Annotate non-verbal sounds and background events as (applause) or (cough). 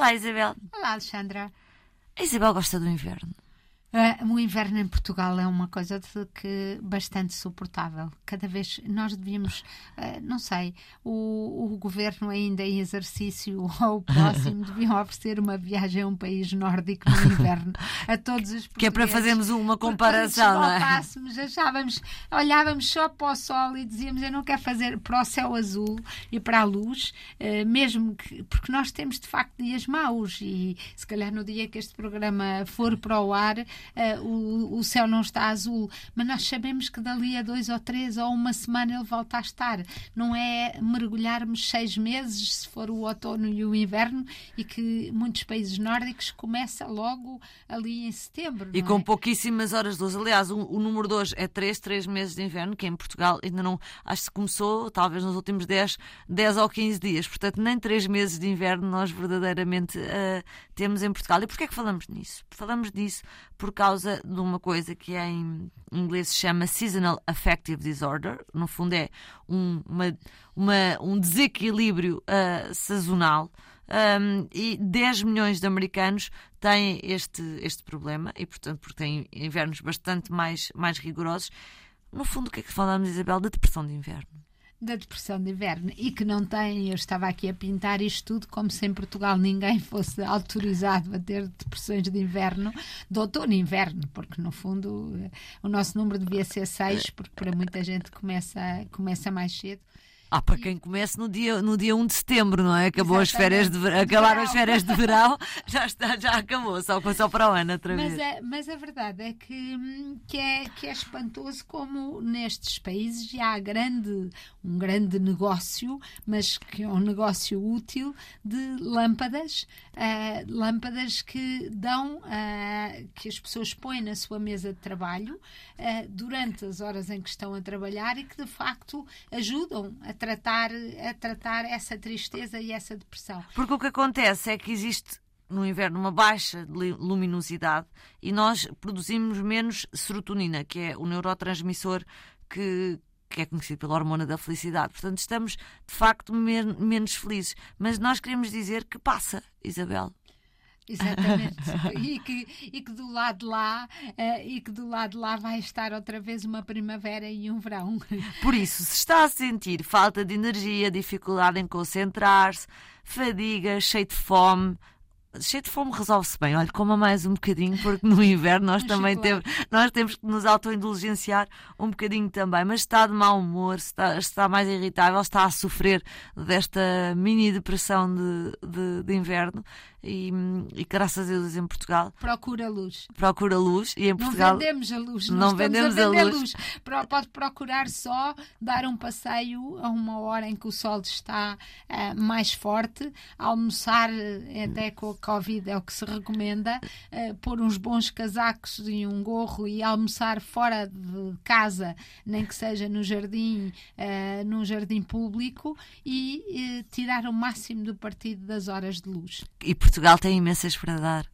Olá, Isabel. Olá, Alexandra. A Isabel gosta do inverno. Uh, o inverno em Portugal é uma coisa de que bastante suportável. Cada vez nós devíamos, uh, não sei, o, o, governo ainda em exercício (laughs) ou o próximo deviam oferecer uma viagem a um país nórdico no inverno a todos os Que é para fazermos uma comparação, não é? achávamos, olhávamos só para o sol e dizíamos eu não quero fazer para o céu azul e para a luz, uh, mesmo que, porque nós temos de facto dias maus e se calhar no dia que este programa for para o ar uh, o, o céu não está azul, mas nós sabemos que dali a dois ou três ou uma semana ele volta a estar. Não é mergulharmos seis meses, se for o outono e o inverno, e que muitos países nórdicos começa logo ali em setembro. E com é? pouquíssimas horas de luz. Aliás, o, o número de hoje é três, três meses de inverno, que em Portugal ainda não. Acho que começou, talvez nos últimos 10, 10 ou 15 dias. Portanto, nem três meses de inverno nós verdadeiramente uh, temos em Portugal. E porquê é que falamos nisso? Falamos disso por causa de uma coisa que em inglês se chama Seasonal Affective Disorder. No fundo, é um, uma, uma, um desequilíbrio uh, sazonal. Um, e 10 milhões de americanos têm este, este problema e, portanto, porque têm invernos bastante mais, mais rigorosos. No fundo, o que é que falamos, Isabel? Da depressão de inverno da depressão de inverno e que não tem, eu estava aqui a pintar isto tudo como se em Portugal ninguém (laughs) fosse autorizado a ter depressões de inverno, de outono e inverno, porque no fundo eh, o nosso número devia ser seis, porque para muita gente começa, começa mais cedo. Ah, para quem começa no dia, no dia 1 de setembro, não é? Acabou as férias de acabaram as férias de verão, (laughs) já, está, já acabou, só, só para o ano outra vez. Mas, é, mas a verdade é que, que, é que é espantoso como nestes países já há grande, um grande negócio, mas que é um negócio útil de lâmpadas, uh, lâmpadas que dão, uh, que as pessoas põem na sua mesa de trabalho uh, durante as horas em que estão a trabalhar e que de facto ajudam a tratar, a tratar essa tristeza e essa depressão. Porque o que acontece é que existe no inverno uma baixa luminosidade e nós produzimos menos serotonina, que é o neurotransmissor que, que é conhecido pela hormona da felicidade. Portanto, estamos de facto men menos felizes. Mas nós queremos dizer que passa, Isabel. Exatamente. (laughs) e, que, e que do lado de lá uh, e que do lado de lá vai estar outra vez uma primavera e um verão. (laughs) Por isso, se está a sentir falta de energia, dificuldade em concentrar-se, fadiga, cheio de fome, cheio de fome resolve-se bem. Olha, coma mais um bocadinho, porque no inverno nós (laughs) também temos, nós temos que nos autoindulgenciar um bocadinho também. Mas está de mau humor, está, está mais irritável, está a sofrer desta mini depressão de, de, de inverno e, e, graças a Deus em Portugal. Procura luz. Procura luz e em Portugal. Não vendemos a luz. Não vendemos a, a, luz. luz. Pode procurar só dar um passeio a uma hora em que o sol está uh, mais forte, almoçar eh, até com a Covid é o que se recomenda, uh, pôr uns bons casacos e um gorro e almoçar fora de casa, nem que seja no jardim, uh, num jardim público e tirar o máximo do partido das horas de luz. E Portugal tem imensas para dar.